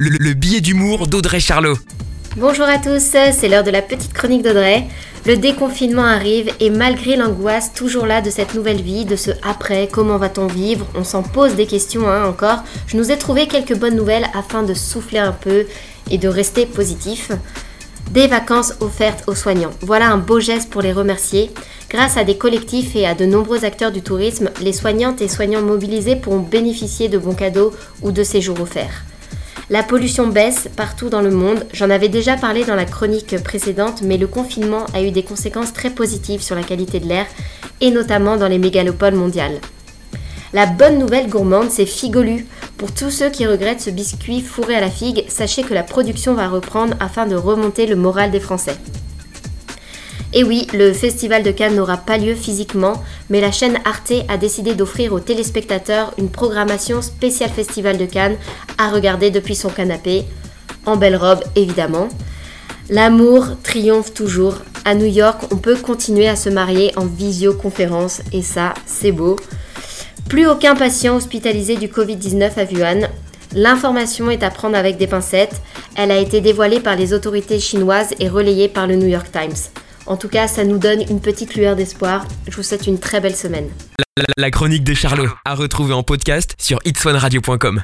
le, le billet d'humour d'Audrey Charlot. Bonjour à tous, c'est l'heure de la petite chronique d'Audrey. Le déconfinement arrive et malgré l'angoisse toujours là de cette nouvelle vie, de ce après, comment va-t-on vivre, on s'en pose des questions hein, encore, je nous ai trouvé quelques bonnes nouvelles afin de souffler un peu et de rester positif. Des vacances offertes aux soignants. Voilà un beau geste pour les remercier. Grâce à des collectifs et à de nombreux acteurs du tourisme, les soignantes et soignants mobilisés pourront bénéficier de bons cadeaux ou de séjours offerts. La pollution baisse partout dans le monde. J'en avais déjà parlé dans la chronique précédente, mais le confinement a eu des conséquences très positives sur la qualité de l'air, et notamment dans les mégalopoles mondiales. La bonne nouvelle gourmande, c'est Figolu. Pour tous ceux qui regrettent ce biscuit fourré à la figue, sachez que la production va reprendre afin de remonter le moral des Français. Et oui, le Festival de Cannes n'aura pas lieu physiquement, mais la chaîne Arte a décidé d'offrir aux téléspectateurs une programmation spéciale Festival de Cannes à regarder depuis son canapé, en belle robe évidemment. L'amour triomphe toujours. À New York, on peut continuer à se marier en visioconférence et ça, c'est beau. Plus aucun patient hospitalisé du Covid-19 à Wuhan. L'information est à prendre avec des pincettes. Elle a été dévoilée par les autorités chinoises et relayée par le New York Times. En tout cas, ça nous donne une petite lueur d'espoir. Je vous souhaite une très belle semaine. La, chronique des Charlots, à retrouver en podcast sur itswanradio.com.